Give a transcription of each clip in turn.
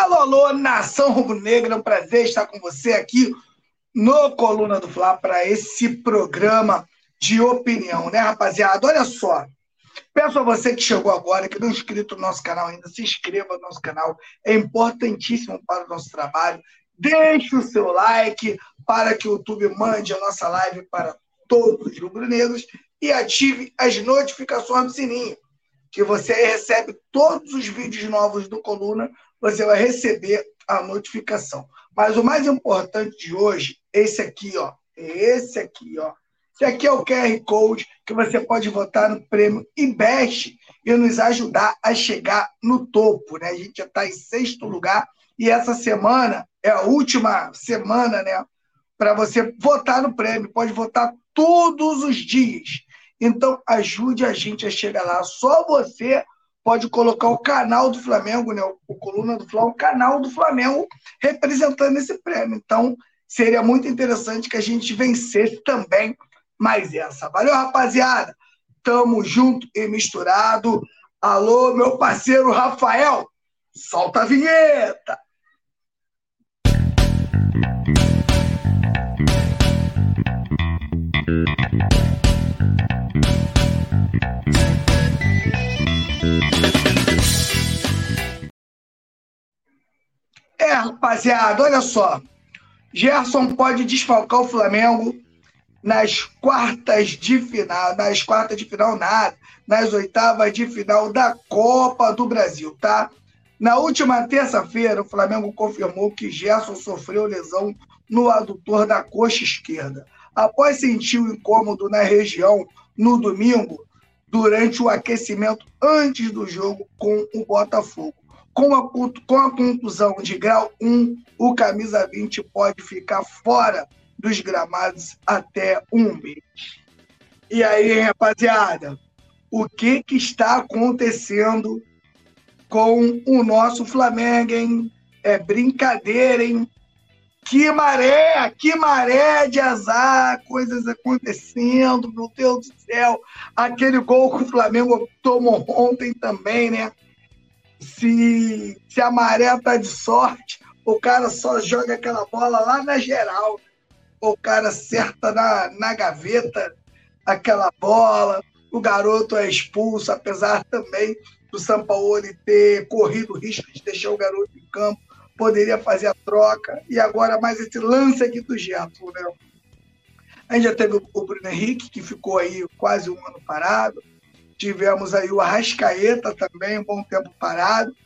Alô, alô, nação rubro-negra, é um prazer estar com você aqui no Coluna do Fla para esse programa de opinião, né, rapaziada? Olha só, peço a você que chegou agora, que não é inscrito no nosso canal ainda, se inscreva no nosso canal, é importantíssimo para o nosso trabalho. Deixe o seu like para que o YouTube mande a nossa live para todos os rubro-negros e ative as notificações do sininho, que você recebe todos os vídeos novos do Coluna você vai receber a notificação. Mas o mais importante de hoje, esse aqui, ó, esse aqui, ó. Esse aqui é o QR Code que você pode votar no prêmio IBEST e nos ajudar a chegar no topo, né? A gente já está em sexto lugar e essa semana é a última semana, né? Para você votar no prêmio. Pode votar todos os dias. Então, ajude a gente a chegar lá. Só você pode colocar o canal do Flamengo, né? o Coluna do Flamengo, o canal do Flamengo representando esse prêmio. Então, seria muito interessante que a gente vencesse também mais essa. Valeu, rapaziada! Tamo junto e misturado. Alô, meu parceiro Rafael, solta a vinheta! É, rapaziada, olha só. Gerson pode desfalcar o Flamengo nas quartas de final, nas quartas de final nada, nas oitavas de final da Copa do Brasil, tá? Na última terça-feira, o Flamengo confirmou que Gerson sofreu lesão no adutor da coxa esquerda. Após sentir o incômodo na região no domingo, durante o aquecimento antes do jogo com o Botafogo. Com a, com a contusão de grau 1, o camisa 20 pode ficar fora dos gramados até um mês. E aí, rapaziada, o que, que está acontecendo com o nosso Flamengo, hein? É brincadeira, hein? Que maré, que maré de azar, coisas acontecendo, meu Deus do céu. Aquele gol que o Flamengo tomou ontem também, né? Se, se a maré tá de sorte, o cara só joga aquela bola lá na geral. O cara acerta na, na gaveta aquela bola, o garoto é expulso, apesar também do Sampaoli ter corrido o risco de deixar o garoto em campo, poderia fazer a troca. E agora mais esse lance aqui do Gerson, né? A gente já teve o Bruno Henrique, que ficou aí quase um ano parado. Tivemos aí o Arrascaeta também, um bom tempo parado.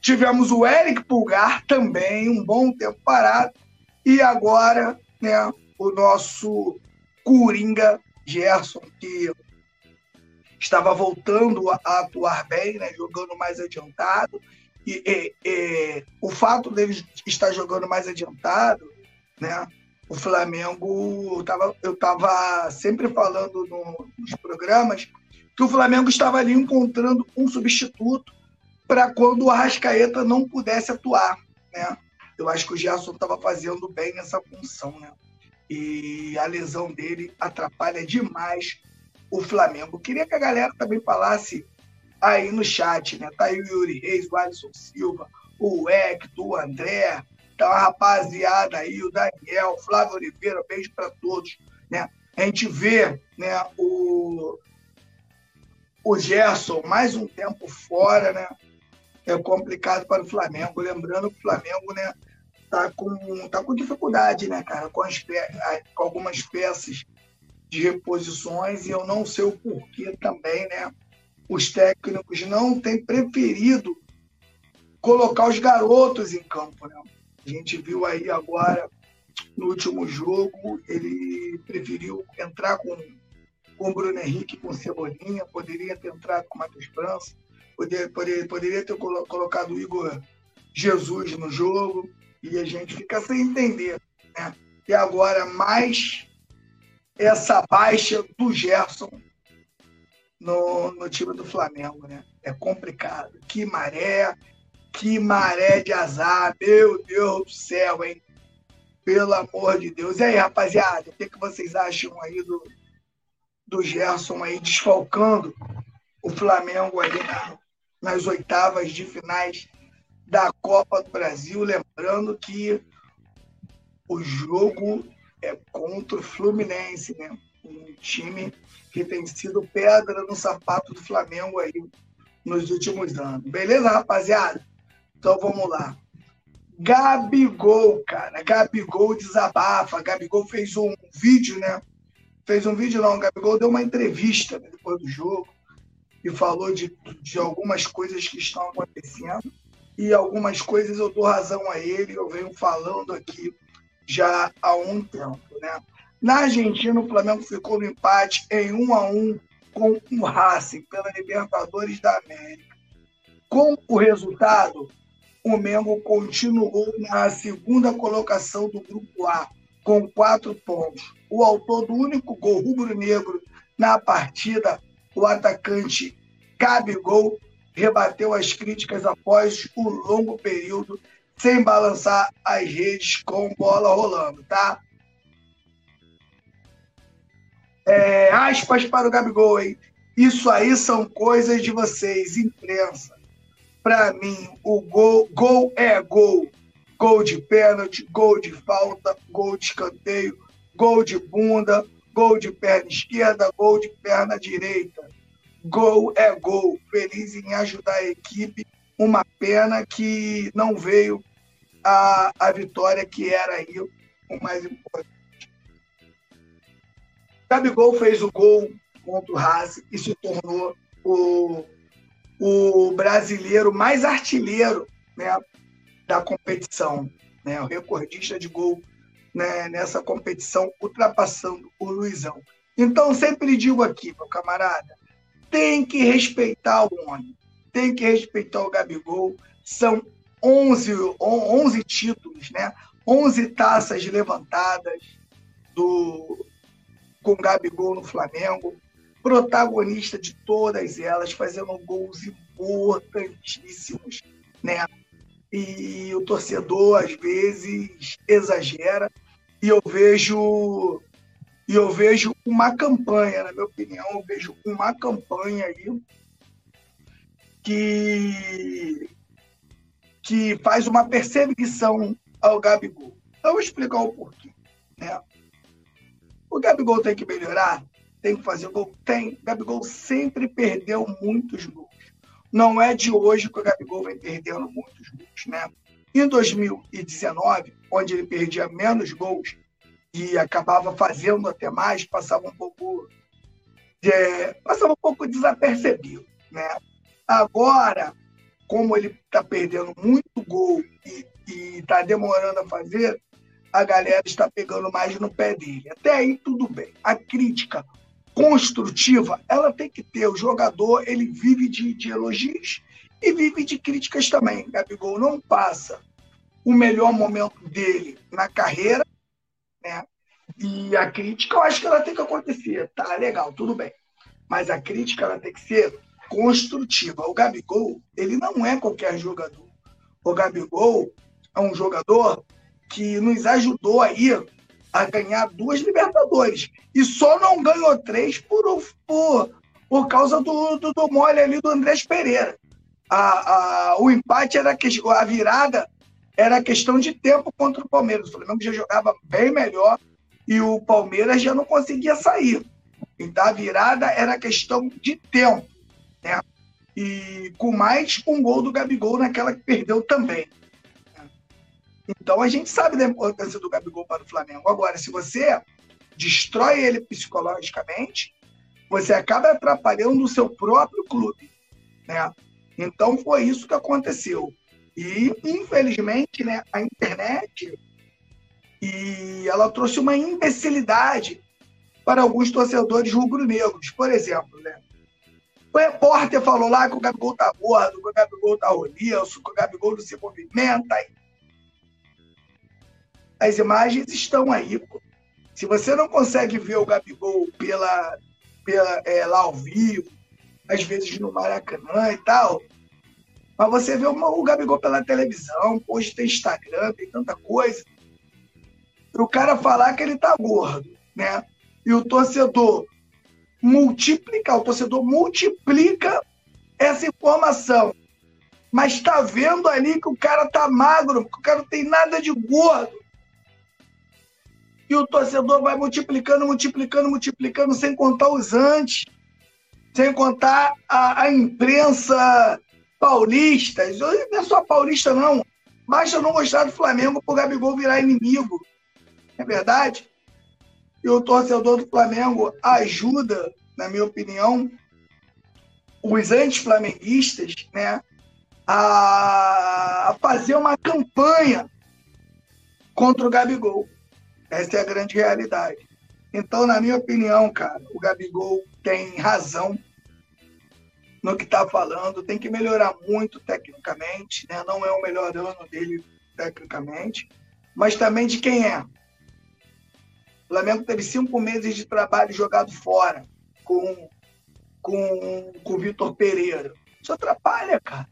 Tivemos o Eric Pulgar também, um bom tempo parado. E agora, né, o nosso Coringa Gerson, que estava voltando a atuar bem, né, jogando mais adiantado. E, e, e, o fato dele estar jogando mais adiantado, né, o Flamengo, eu estava sempre falando no, nos programas que o Flamengo estava ali encontrando um substituto para quando o Arrascaeta não pudesse atuar, né? Eu acho que o Gerson estava fazendo bem essa função, né? E a lesão dele atrapalha demais o Flamengo. Queria que a galera também falasse aí no chat, né? Tá aí o Yuri Reis, o Alisson Silva, o Hector, o André, tá uma rapaziada aí, o Daniel, Flávio Oliveira, beijo para todos, né? A gente vê, né, o o Gerson, mais um tempo fora, né? É complicado para o Flamengo. Lembrando que o Flamengo, né? tá com, tá com dificuldade, né, cara, com, as, com algumas peças de reposições e eu não sei o porquê também, né? Os técnicos não têm preferido colocar os garotos em campo, né? A gente viu aí agora no último jogo, ele preferiu entrar com com Bruno Henrique, com Cebolinha, poderia ter entrado com Matheus França, poderia, poderia, poderia ter colocado o Igor Jesus no jogo, e a gente fica sem entender. Né? E agora, mais essa baixa do Gerson no, no time do Flamengo. Né? É complicado. Que maré, que maré de azar, meu Deus do céu, hein? Pelo amor de Deus. E aí, rapaziada, o que, que vocês acham aí do, do Gerson aí desfalcando o Flamengo ali na, nas oitavas de finais da Copa do Brasil. Lembrando que o jogo é contra o Fluminense, né? Um time que tem sido pedra no sapato do Flamengo aí nos últimos anos. Beleza, rapaziada? Então vamos lá. Gabigol, cara. Gabigol desabafa. Gabigol fez um vídeo, né? Fez um vídeo não, o Gabigol deu uma entrevista né, depois do jogo e falou de, de algumas coisas que estão acontecendo e algumas coisas eu dou razão a ele, eu venho falando aqui já há um tempo, né? Na Argentina, o Flamengo ficou no empate em 1 a 1 com o Racing pela Libertadores da América. Com o resultado, o Mengo continuou na segunda colocação do Grupo A, com quatro pontos. O autor do único gol rubro-negro na partida, o atacante Gabigol, rebateu as críticas após o longo período sem balançar as redes com bola rolando, tá? É, aspas para o Gabigol, hein? Isso aí são coisas de vocês, imprensa. Para mim, o gol, gol é gol gol de pênalti, gol de falta, gol de escanteio, gol de bunda, gol de perna esquerda, gol de perna direita. Gol é gol. Feliz em ajudar a equipe. Uma pena que não veio a, a vitória, que era aí o mais importante. Gabigol fez o gol contra o Racing e se tornou o, o brasileiro mais artilheiro né, da competição, né? o recordista de gol né, nessa competição, ultrapassando o Luizão. Então, sempre digo aqui, meu camarada, tem que respeitar o homem, tem que respeitar o Gabigol. São 11, 11 títulos, né? 11 taças levantadas do com Gabigol no Flamengo, protagonista de todas elas, fazendo gols importantíssimos, né? E o torcedor às vezes exagera e eu vejo e eu vejo uma campanha, na minha opinião, eu vejo uma campanha aí que que faz uma perseguição ao Gabigol. Eu vou explicar o porquê. Né? O Gabigol tem que melhorar, tem que fazer gol, tem. O Gabigol sempre perdeu muitos gols. Não é de hoje que o Gabigol vem perdendo muitos gols, né? Em 2019, onde ele perdia menos gols e acabava fazendo até mais, passava um pouco é, passava um pouco desapercebido, né? Agora, como ele está perdendo muito gol e está demorando a fazer, a galera está pegando mais no pé dele. Até aí tudo bem. A crítica construtiva, ela tem que ter. O jogador, ele vive de, de elogios e vive de críticas também. Gabigol não passa o melhor momento dele na carreira, né? E a crítica, eu acho que ela tem que acontecer. Tá legal, tudo bem. Mas a crítica, ela tem que ser construtiva. O Gabigol, ele não é qualquer jogador. O Gabigol é um jogador que nos ajudou aí a ganhar duas Libertadores. E só não ganhou três por, por, por causa do, do, do mole ali do Andrés Pereira. A, a, o empate era a virada era questão de tempo contra o Palmeiras. O Flamengo já jogava bem melhor e o Palmeiras já não conseguia sair. Então a virada era questão de tempo. Né? E com mais um gol do Gabigol naquela que perdeu também. Então a gente sabe da importância do Gabigol para o Flamengo. Agora, se você destrói ele psicologicamente, você acaba atrapalhando o seu próprio clube, né? Então foi isso que aconteceu. E infelizmente, né, a internet e ela trouxe uma imbecilidade para alguns torcedores rubro-negros. Por exemplo, né? O repórter falou lá que o Gabigol tá gordo, que o Gabigol tá roliço, que o Gabigol não se movimenta. As imagens estão aí. Se você não consegue ver o Gabigol pela, pela, é, lá ao vivo, às vezes no Maracanã e tal, mas você vê o, o Gabigol pela televisão, hoje tem Instagram, tem tanta coisa. E o cara falar que ele tá gordo, né? E o torcedor multiplicar, o torcedor multiplica essa informação. Mas está vendo ali que o cara tá magro, que o cara não tem nada de gordo. E o torcedor vai multiplicando, multiplicando, multiplicando, sem contar os antes, sem contar a, a imprensa paulista. Não é só paulista, não. Basta não gostar do Flamengo para o Gabigol virar inimigo. É verdade? E o torcedor do Flamengo ajuda, na minha opinião, os anti-flamenguistas né, a fazer uma campanha contra o Gabigol. Essa é a grande realidade. Então, na minha opinião, cara, o Gabigol tem razão no que está falando, tem que melhorar muito tecnicamente, né? não é o melhor ano dele tecnicamente, mas também de quem é. O Flamengo teve cinco meses de trabalho jogado fora com, com, com o Vitor Pereira. Isso atrapalha, cara.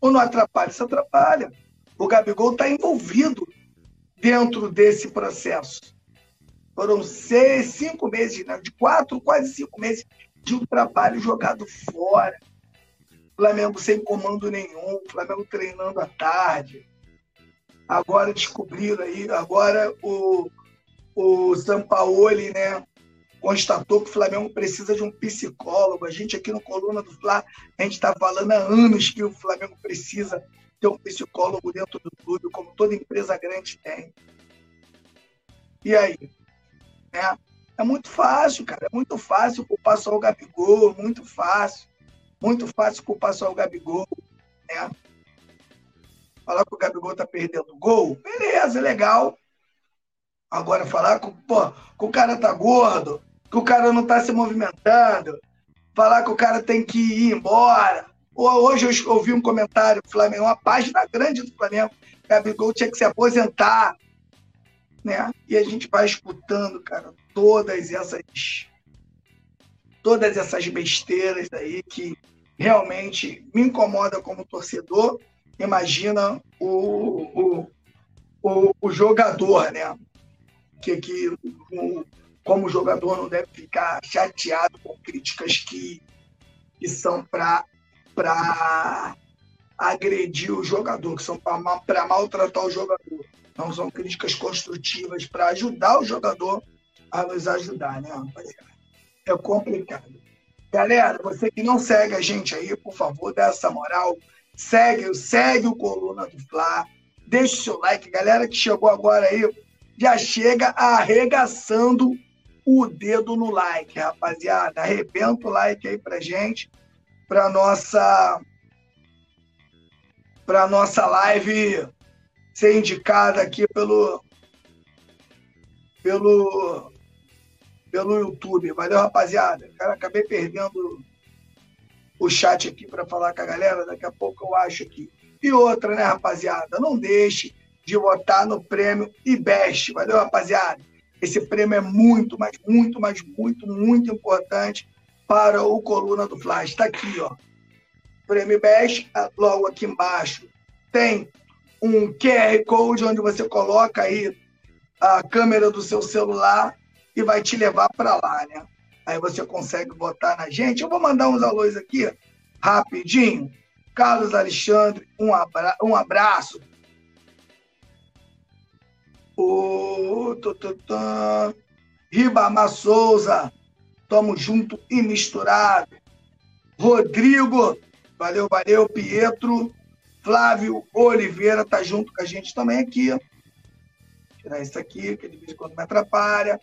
Ou não atrapalha? Isso atrapalha. O Gabigol está envolvido dentro desse processo. Foram seis, cinco meses, né? de quatro, quase cinco meses de um trabalho jogado fora. Flamengo sem comando nenhum, Flamengo treinando à tarde. Agora descobriram aí, agora o, o Sampaoli, né, constatou que o Flamengo precisa de um psicólogo. A gente aqui no Coluna do Fla, a gente está falando há anos que o Flamengo precisa ter um psicólogo dentro do clube, como toda empresa grande tem. E aí? É, é muito fácil, cara. É muito fácil culpar só o Gabigol, muito fácil. Muito fácil culpar só o Gabigol. Né? Falar que o Gabigol tá perdendo gol, beleza, legal. Agora, falar que, pô, que o cara tá gordo, que o cara não tá se movimentando, falar que o cara tem que ir embora. Hoje eu ouvi um comentário do Flamengo, uma página grande do Flamengo, Gabigol tinha que se aposentar. Né? E a gente vai escutando, cara, todas essas todas essas besteiras aí que realmente me incomoda como torcedor. Imagina o, o, o, o jogador, né? que, que como jogador não deve ficar chateado com críticas que, que são para agredir o jogador, que são para maltratar o jogador. Não são críticas construtivas para ajudar o jogador a nos ajudar, né, rapaziada? É complicado. Galera, você que não segue a gente aí, por favor, dá essa moral. Segue, segue o Coluna do Fla. Deixa o seu like. Galera que chegou agora aí, já chega arregaçando o dedo no like, rapaziada. Arrebenta o like aí pra gente, pra nossa pra nossa live ser indicada aqui pelo pelo pelo YouTube. Valeu, rapaziada. Cara, acabei perdendo o chat aqui para falar com a galera, daqui a pouco eu acho aqui. E outra, né, rapaziada? Não deixe de votar no prêmio IBEST. Valeu, rapaziada? Esse prêmio é muito, mas muito, mas muito, muito importante para o Coluna do Flash. Está aqui, ó. Prêmio IBEST, logo aqui embaixo. Tem um QR Code onde você coloca aí a câmera do seu celular e vai te levar para lá, né? Aí você consegue votar na gente. Eu vou mandar uns alôs aqui, rapidinho. Carlos Alexandre, um, abra um abraço o Ribamar Souza, tamo junto e misturado. Rodrigo, valeu, valeu. Pietro, Flávio Oliveira tá junto com a gente também aqui. Tirar isso aqui, que de vez em quando me atrapalha.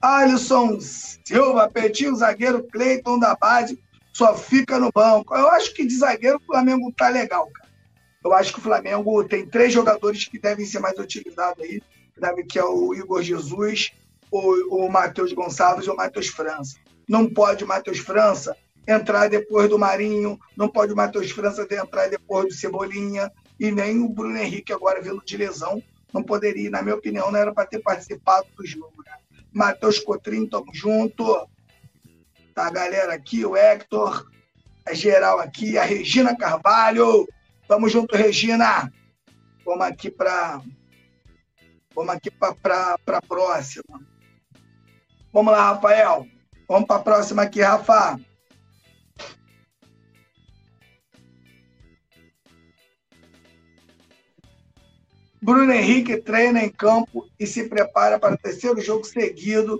Alisson Silva, Petinho, zagueiro Cleiton da base, só fica no banco. Eu acho que de zagueiro o Flamengo tá legal, cara. Eu acho que o Flamengo tem três jogadores que devem ser mais utilizados aí, que é o Igor Jesus, o, o Matheus Gonçalves e o Matheus França. Não pode o Matheus França entrar depois do Marinho, não pode o Matheus França entrar depois do Cebolinha, e nem o Bruno Henrique agora vindo de lesão, não poderia, na minha opinião, não era para ter participado do jogo. Né? Matheus Cotrim, tamo junto. Tá a galera aqui, o Hector, a geral aqui, a Regina Carvalho. Tamo junto, Regina. Vamos aqui para Vamos aqui para a próxima. Vamos lá, Rafael. Vamos para a próxima aqui, Rafa. Bruno Henrique treina em campo e se prepara para o terceiro jogo seguido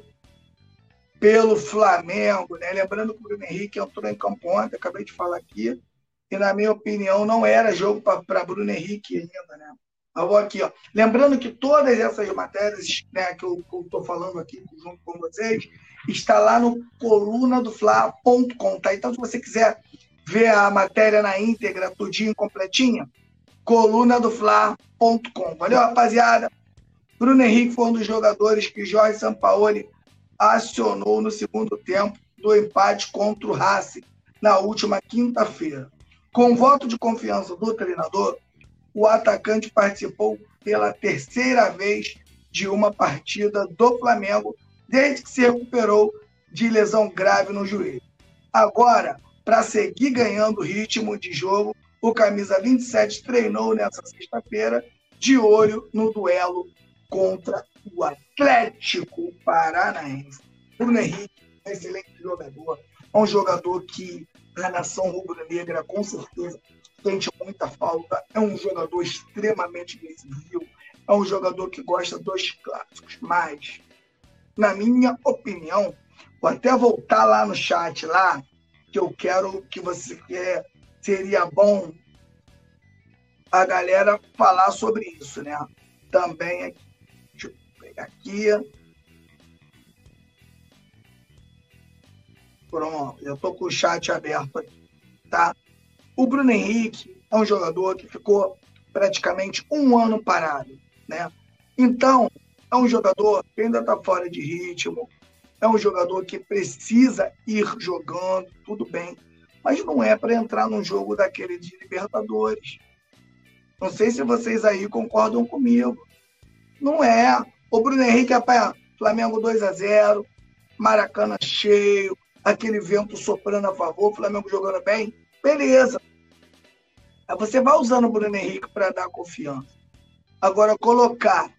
pelo Flamengo. Né? Lembrando que o Bruno Henrique entrou em campo ontem, acabei de falar aqui, e na minha opinião não era jogo para Bruno Henrique ainda. Né? Eu vou aqui, ó. lembrando que todas essas matérias né, que eu estou falando aqui junto com vocês, está lá no coluna do Fla.com. Tá? Então, se você quiser ver a matéria na íntegra, tudinho, completinha, coluna do Fla.com. Valeu, rapaziada? Bruno Henrique foi um dos jogadores que Jorge Sampaoli acionou no segundo tempo do empate contra o Racing na última quinta-feira. Com voto de confiança do treinador, o atacante participou pela terceira vez de uma partida do Flamengo desde que se recuperou de lesão grave no joelho. Agora, para seguir ganhando ritmo de jogo, o camisa 27 treinou nessa sexta-feira de olho no duelo contra o Atlético Paranaense. Bruno Henrique, um excelente jogador, é um jogador que a nação rubro-negra com certeza sente muita falta, é um jogador extremamente decisivo, é um jogador que gosta dos clássicos, mas, na minha opinião, vou até voltar lá no chat lá, que eu quero que você quer seria bom a galera falar sobre isso, né? Também, deixa eu pegar aqui. Pronto, eu tô com o chat aberto aqui, tá? O Bruno Henrique é um jogador que ficou praticamente um ano parado, né? Então, é um jogador que ainda está fora de ritmo, é um jogador que precisa ir jogando, tudo bem mas não é para entrar num jogo daquele de Libertadores. Não sei se vocês aí concordam comigo. Não é. O Bruno Henrique é para Flamengo 2 a 0 Maracanã cheio, aquele vento soprando a favor, Flamengo jogando bem. Beleza. Aí você vai usando o Bruno Henrique para dar confiança. Agora, colocar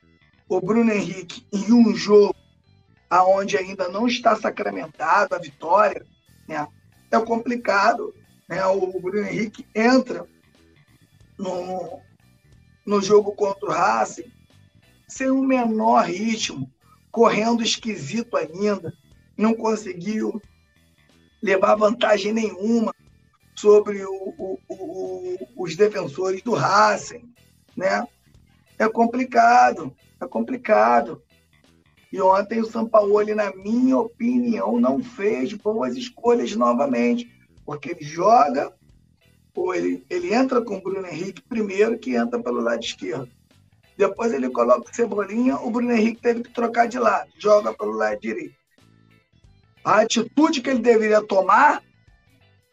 o Bruno Henrique em um jogo aonde ainda não está sacramentado a vitória, né? é complicado. Né? O Bruno Henrique entra no, no jogo contra o Racing sem o menor ritmo, correndo esquisito ainda, não conseguiu levar vantagem nenhuma sobre o, o, o, os defensores do Racing, né? É complicado, é complicado. E ontem o Sampaoli, na minha opinião, não fez boas escolhas novamente, porque ele joga, ou ele, ele entra com o Bruno Henrique primeiro, que entra pelo lado esquerdo. Depois ele coloca o Cebolinha, o Bruno Henrique teve que trocar de lado, joga pelo lado direito. A atitude que ele deveria tomar,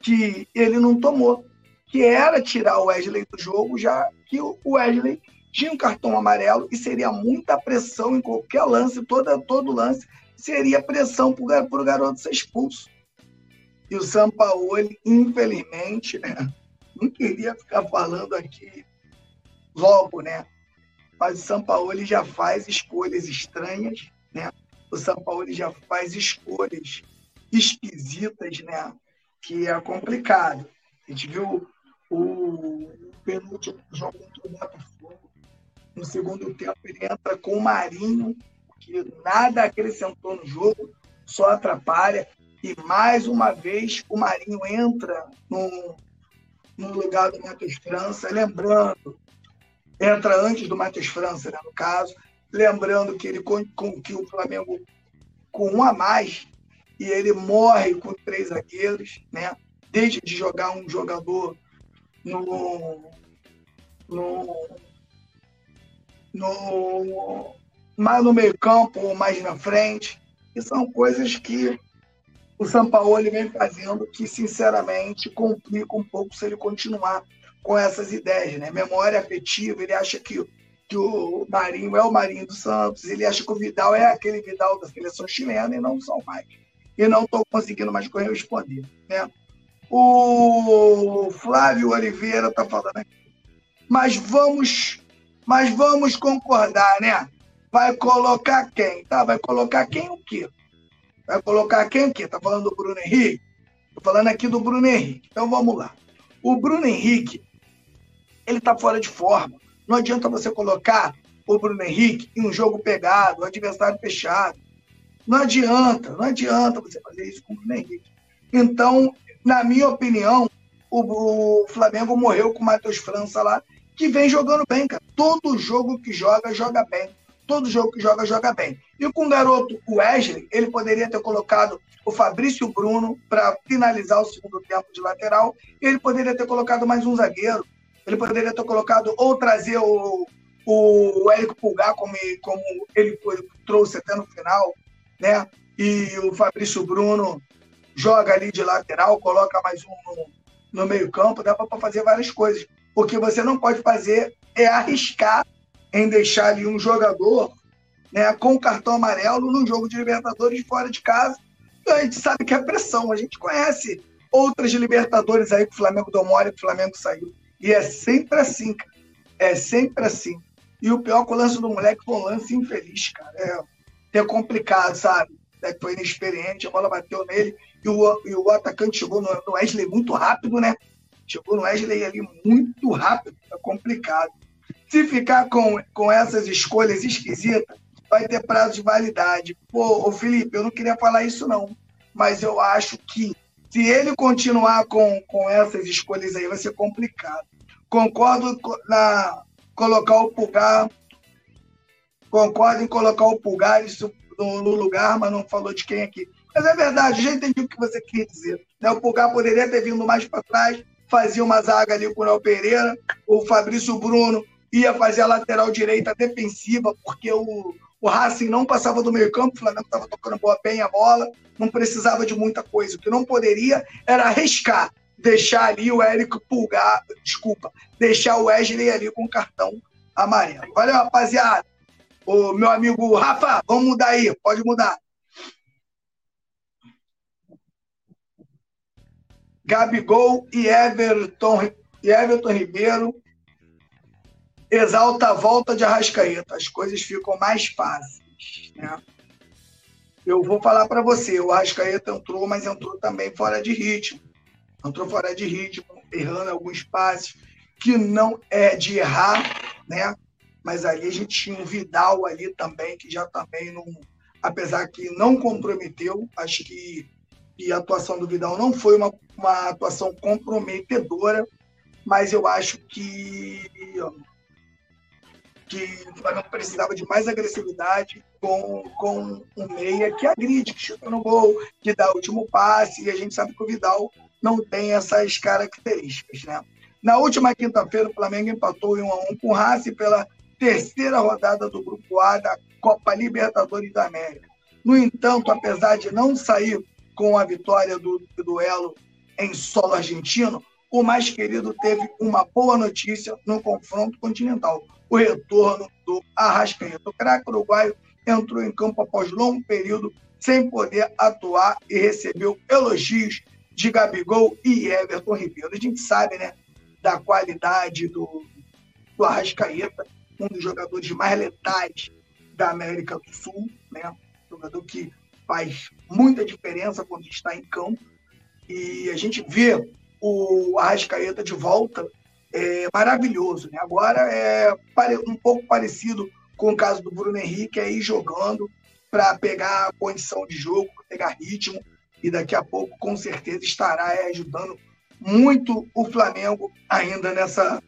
que ele não tomou, que era tirar o Wesley do jogo, já que o Wesley tinha um cartão amarelo e seria muita pressão em qualquer lance, toda, todo lance, seria pressão para o garoto ser expulso. E o Sampaoli, infelizmente, não queria ficar falando aqui logo, né? Mas o Sampaoli já faz escolhas estranhas, né? O Sampaoli já faz escolhas esquisitas, né? Que é complicado. A gente viu o penúltimo jogo contra o Botafogo, no segundo tempo, ele entra com o Marinho, que nada acrescentou no jogo, só atrapalha. E mais uma vez o Marinho entra no, no lugar do Matheus França, lembrando, entra antes do Matheus França, né, no caso, lembrando que ele com, com que o Flamengo com um a mais e ele morre com três zagueiros, né? Deixa de jogar um jogador no, no, no mais no meio campo ou mais na frente. E são coisas que o Sampaoli vem fazendo que, sinceramente, complica um pouco se ele continuar com essas ideias. Né? Memória afetiva, ele acha que, que o Marinho é o Marinho do Santos, ele acha que o Vidal é aquele Vidal da seleção chilena e não são mais. E não estou conseguindo mais corresponder. Né? O Flávio Oliveira está falando aqui. Mas vamos, mas vamos concordar, né? Vai colocar quem? Tá, vai colocar quem o quê? Vai colocar quem o quê? Tá falando do Bruno Henrique? Tô falando aqui do Bruno Henrique. Então vamos lá. O Bruno Henrique, ele tá fora de forma. Não adianta você colocar o Bruno Henrique em um jogo pegado, um adversário fechado. Não adianta, não adianta você fazer isso com o Bruno Henrique. Então, na minha opinião, o, o Flamengo morreu com o Matheus França lá, que vem jogando bem, cara. Todo jogo que joga, joga bem todo jogo que joga, joga bem. E com o garoto Wesley, ele poderia ter colocado o Fabrício Bruno para finalizar o segundo tempo de lateral, ele poderia ter colocado mais um zagueiro, ele poderia ter colocado ou trazer o, o Érico Pulgar, como, como ele trouxe até no final, né? E o Fabrício Bruno joga ali de lateral, coloca mais um no, no meio-campo, dá para fazer várias coisas. O que você não pode fazer é arriscar em deixar ali um jogador né, com cartão amarelo num jogo de Libertadores fora de casa. A gente sabe que é pressão. A gente conhece outras Libertadores aí que o Flamengo deu mole que o Flamengo saiu. E é sempre assim, cara. É sempre assim. E o pior é que o lance do moleque foi um lance infeliz, cara. É, é complicado, sabe? É, foi inexperiente, a bola bateu nele e o, e o atacante chegou no, no Wesley muito rápido, né? Chegou no Wesley ali muito rápido, é complicado. Se ficar com, com essas escolhas esquisitas, vai ter prazo de validade. Pô, ô Felipe, eu não queria falar isso não, mas eu acho que se ele continuar com, com essas escolhas aí, vai ser complicado. Concordo na colocar o Pulgar, concordo em colocar o Pulgar isso no, lugar, mas não falou de quem aqui. Mas é verdade, já entendi o que você quis dizer. Né? O Pulgar poderia ter vindo mais para trás, fazia uma zaga ali com o Léo Pereira, o Fabrício Bruno ia fazer a lateral direita defensiva, porque o, o Racing não passava do meio campo, o Flamengo estava tocando boa, bem a bola, não precisava de muita coisa. O que não poderia era arriscar, deixar ali o Érico Pulgar, desculpa, deixar o Wesley ali com o cartão amarelo. Valeu, rapaziada. O meu amigo Rafa, vamos mudar aí, pode mudar. Gabigol e Everton, e Everton Ribeiro exalta a volta de Arrascaeta, as coisas ficam mais fáceis. Né? Eu vou falar para você, o Arrascaeta entrou, mas entrou também fora de ritmo. Entrou fora de ritmo, errando alguns passes, que não é de errar, né? Mas ali a gente tinha um Vidal ali também, que já também não. Apesar que não comprometeu, acho que, a atuação do Vidal não foi uma, uma atuação comprometedora, mas eu acho que que o Flamengo precisava de mais agressividade com, com um meia que agride, que chuta no gol, que dá o último passe, e a gente sabe que o Vidal não tem essas características. Né? Na última quinta-feira, o Flamengo empatou em 1 a 1 com o Racing pela terceira rodada do Grupo A da Copa Libertadores da América. No entanto, apesar de não sair com a vitória do, duelo em solo argentino, o mais querido teve uma boa notícia no confronto continental o retorno do Arrascaeta. O craque uruguaio entrou em campo após longo período sem poder atuar e recebeu elogios de Gabigol e Everton Ribeiro. A gente sabe, né, da qualidade do, do Arrascaeta, um dos jogadores mais letais da América do Sul, né? Jogador que faz muita diferença quando está em campo. E a gente vê o Arrascaeta de volta é, maravilhoso. Né? Agora é um pouco parecido com o caso do Bruno Henrique, aí jogando para pegar condição de jogo, pegar ritmo, e daqui a pouco, com certeza, estará ajudando muito o Flamengo ainda nessa,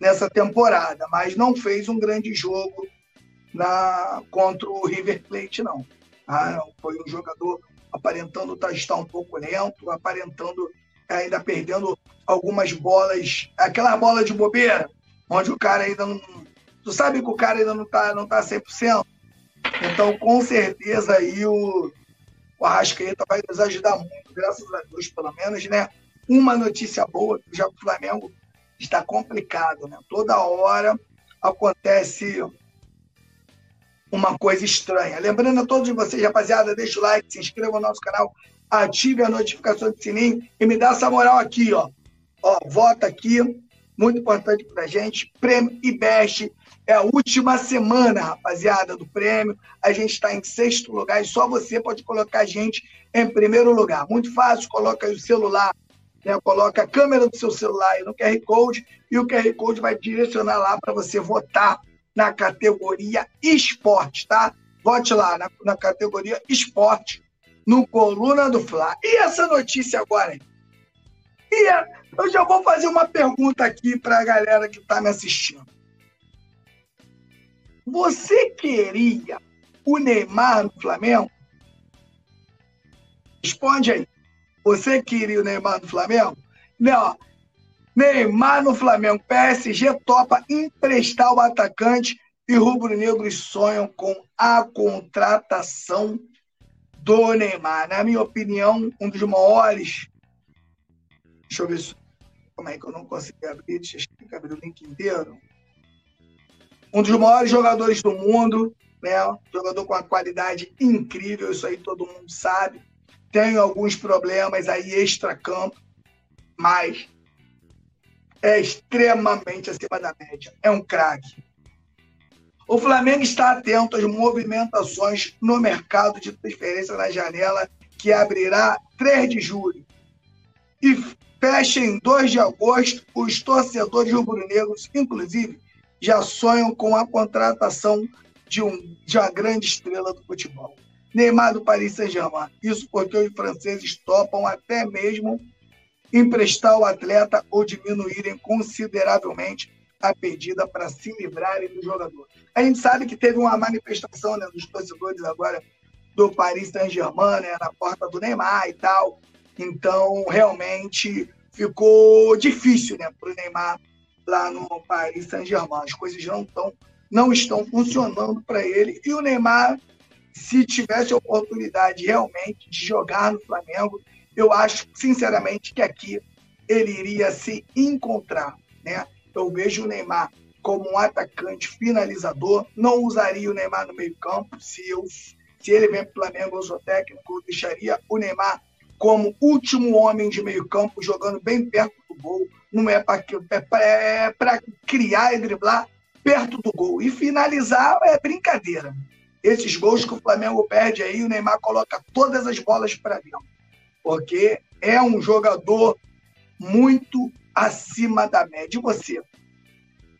nessa temporada. Mas não fez um grande jogo na, contra o River Plate, não. Ah, foi um jogador aparentando estar um pouco lento, aparentando ainda perdendo algumas bolas, aquela bola de bobeira, onde o cara ainda não. Tu sabe que o cara ainda não está não tá 100%. Então, com certeza, aí o, o Arrascaeta vai nos ajudar muito, graças a Deus, pelo menos, né? Uma notícia boa, já o Flamengo está complicado, né? Toda hora acontece uma coisa estranha. Lembrando a todos vocês, rapaziada, deixa o like, se inscreva no nosso canal, ative a notificação do sininho e me dá essa moral aqui, ó. Ó, vota aqui, muito importante pra gente. Prêmio IBEST é a última semana, rapaziada, do prêmio. A gente está em sexto lugar e só você pode colocar a gente em primeiro lugar. Muito fácil, coloca aí o celular, né? coloca a câmera do seu celular aí no QR Code e o QR Code vai direcionar lá para você votar na categoria esporte, tá? Vote lá na, na categoria esporte, no Coluna do Fla. E essa notícia agora? E é, eu já vou fazer uma pergunta aqui para a galera que está me assistindo. Você queria o Neymar no Flamengo? Responde aí. Você queria o Neymar no Flamengo? Não. Neymar no Flamengo. PSG topa emprestar o atacante e rubro-negros sonham com a contratação do Neymar. Na minha opinião, um dos maiores. Deixa eu ver se. Como é que eu não consigo abrir? Deixa eu abrir o link inteiro. Um dos maiores jogadores do mundo, né? Jogador com uma qualidade incrível, isso aí todo mundo sabe. Tem alguns problemas aí extra-campo, mas é extremamente acima da média. É um craque. O Flamengo está atento às movimentações no mercado de transferência na janela, que abrirá 3 de julho. E fecha em 2 de agosto. Os torcedores rubro-negros, inclusive, já sonham com a contratação de, um, de uma grande estrela do futebol. Neymar do Paris Saint-Germain. Isso porque os franceses topam até mesmo emprestar o atleta ou diminuírem consideravelmente a pedida para se livrarem do jogador. A gente sabe que teve uma manifestação né, dos torcedores agora do Paris Saint-Germain, né, na porta do Neymar e tal. Então, realmente ficou difícil né, para o Neymar lá no Paris Saint-Germain. As coisas não, tão, não estão funcionando para ele. E o Neymar, se tivesse a oportunidade realmente de jogar no Flamengo, eu acho, sinceramente, que aqui ele iria se encontrar. Né? Eu vejo o Neymar como um atacante finalizador, não usaria o Neymar no meio-campo. Se, se ele vem para o Flamengo, eu sou técnico, eu deixaria o Neymar como último homem de meio-campo, jogando bem perto do gol. Não é para é é criar e driblar perto do gol. E finalizar é brincadeira. Esses gols que o Flamengo perde aí, o Neymar coloca todas as bolas para dentro porque é um jogador muito acima da média. E você?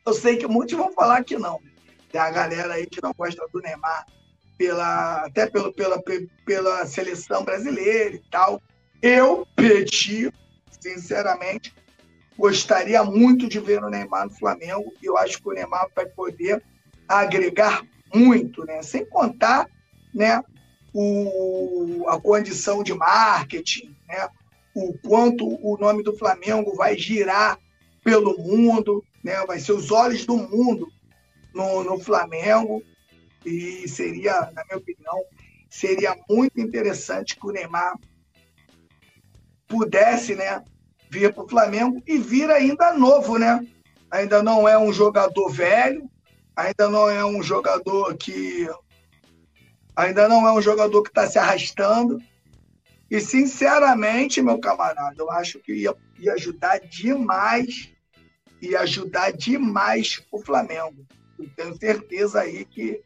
Eu sei que muitos vão falar que não. Tem a galera aí que não gosta do Neymar, pela, até pelo, pela, pela seleção brasileira e tal. Eu, Petit, sinceramente, gostaria muito de ver o Neymar no Flamengo. Eu acho que o Neymar vai poder agregar muito, né? Sem contar, né, o, a condição de marketing, né? o quanto o nome do Flamengo vai girar pelo mundo, né? vai ser os olhos do mundo no, no Flamengo. E seria, na minha opinião, seria muito interessante que o Neymar pudesse né, vir para o Flamengo e vir ainda novo, né? Ainda não é um jogador velho, ainda não é um jogador que Ainda não é um jogador que está se arrastando. E, sinceramente, meu camarada, eu acho que ia, ia ajudar demais, ia ajudar demais o Flamengo. Eu tenho certeza aí que,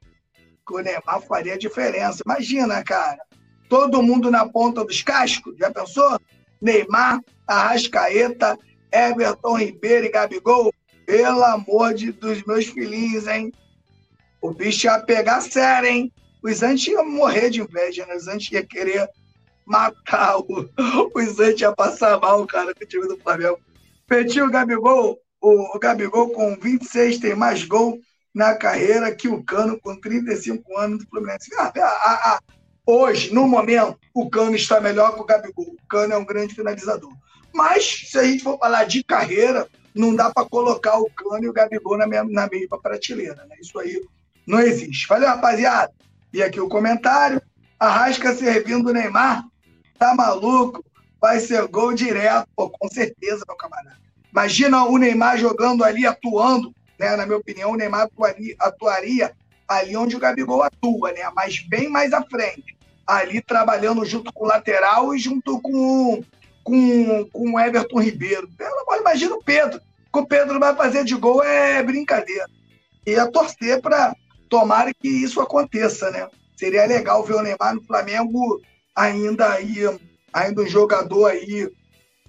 que o Neymar faria diferença. Imagina, cara, todo mundo na ponta dos cascos, já pensou? Neymar, Arrascaeta, Everton Ribeiro e Gabigol. Pelo amor de, dos meus filhinhos, hein? O bicho ia pegar sério, hein? os antes iam morrer de inveja, né? Os antes iam querer matar o, os antes ia passar mal, cara, com o time do Flamengo. Petinho o Gabigol, o, o Gabigol com 26 tem mais gol na carreira que o Cano, com 35 anos do Fluminense. Ah, ah, ah, hoje, no momento, o Cano está melhor que o Gabigol. O Cano é um grande finalizador. Mas, se a gente for falar de carreira, não dá para colocar o Cano e o Gabigol na mesma, na mesma prateleira. Né? Isso aí não existe. Valeu, rapaziada. E aqui o comentário. Arrasca servindo o Neymar. Tá maluco? Vai ser gol direto. Pô, com certeza, meu camarada. Imagina o Neymar jogando ali, atuando. Né? Na minha opinião, o Neymar atuaria, atuaria ali onde o Gabigol atua, né? mas bem mais à frente. Ali trabalhando junto com o lateral e junto com, com, com o Everton Ribeiro. Pelo imagina o Pedro. Que o Pedro vai fazer de gol é brincadeira. E a torcer para tomara que isso aconteça, né? Seria legal ver o Neymar no Flamengo ainda aí, ainda um jogador aí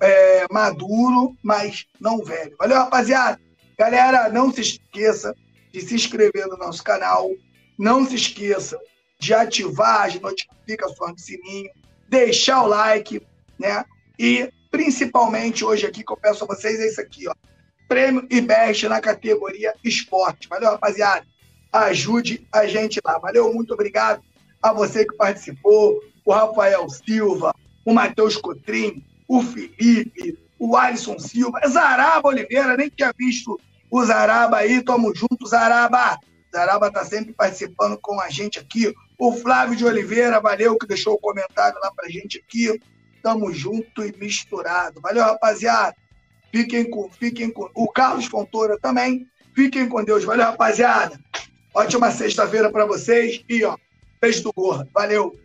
é, maduro, mas não velho. Valeu, rapaziada. Galera, não se esqueça de se inscrever no nosso canal. Não se esqueça de ativar as notificações do sininho, deixar o like, né? E principalmente hoje aqui que eu peço a vocês é isso aqui, ó. Prêmio IBEST na categoria esporte. Valeu, rapaziada ajude a gente lá. Valeu, muito obrigado a você que participou, o Rafael Silva, o Matheus Cotrim, o Felipe, o Alisson Silva, Zaraba Oliveira, nem tinha visto o Zaraba aí, tamo junto, Zaraba. Zaraba tá sempre participando com a gente aqui. O Flávio de Oliveira, valeu que deixou o comentário lá pra gente aqui. Tamo junto e misturado. Valeu, rapaziada. Fiquem com, fiquem com. O Carlos Fontoura também. Fiquem com Deus. Valeu, rapaziada. Ótima sexta-feira para vocês e ó, beijo do gordo. Valeu!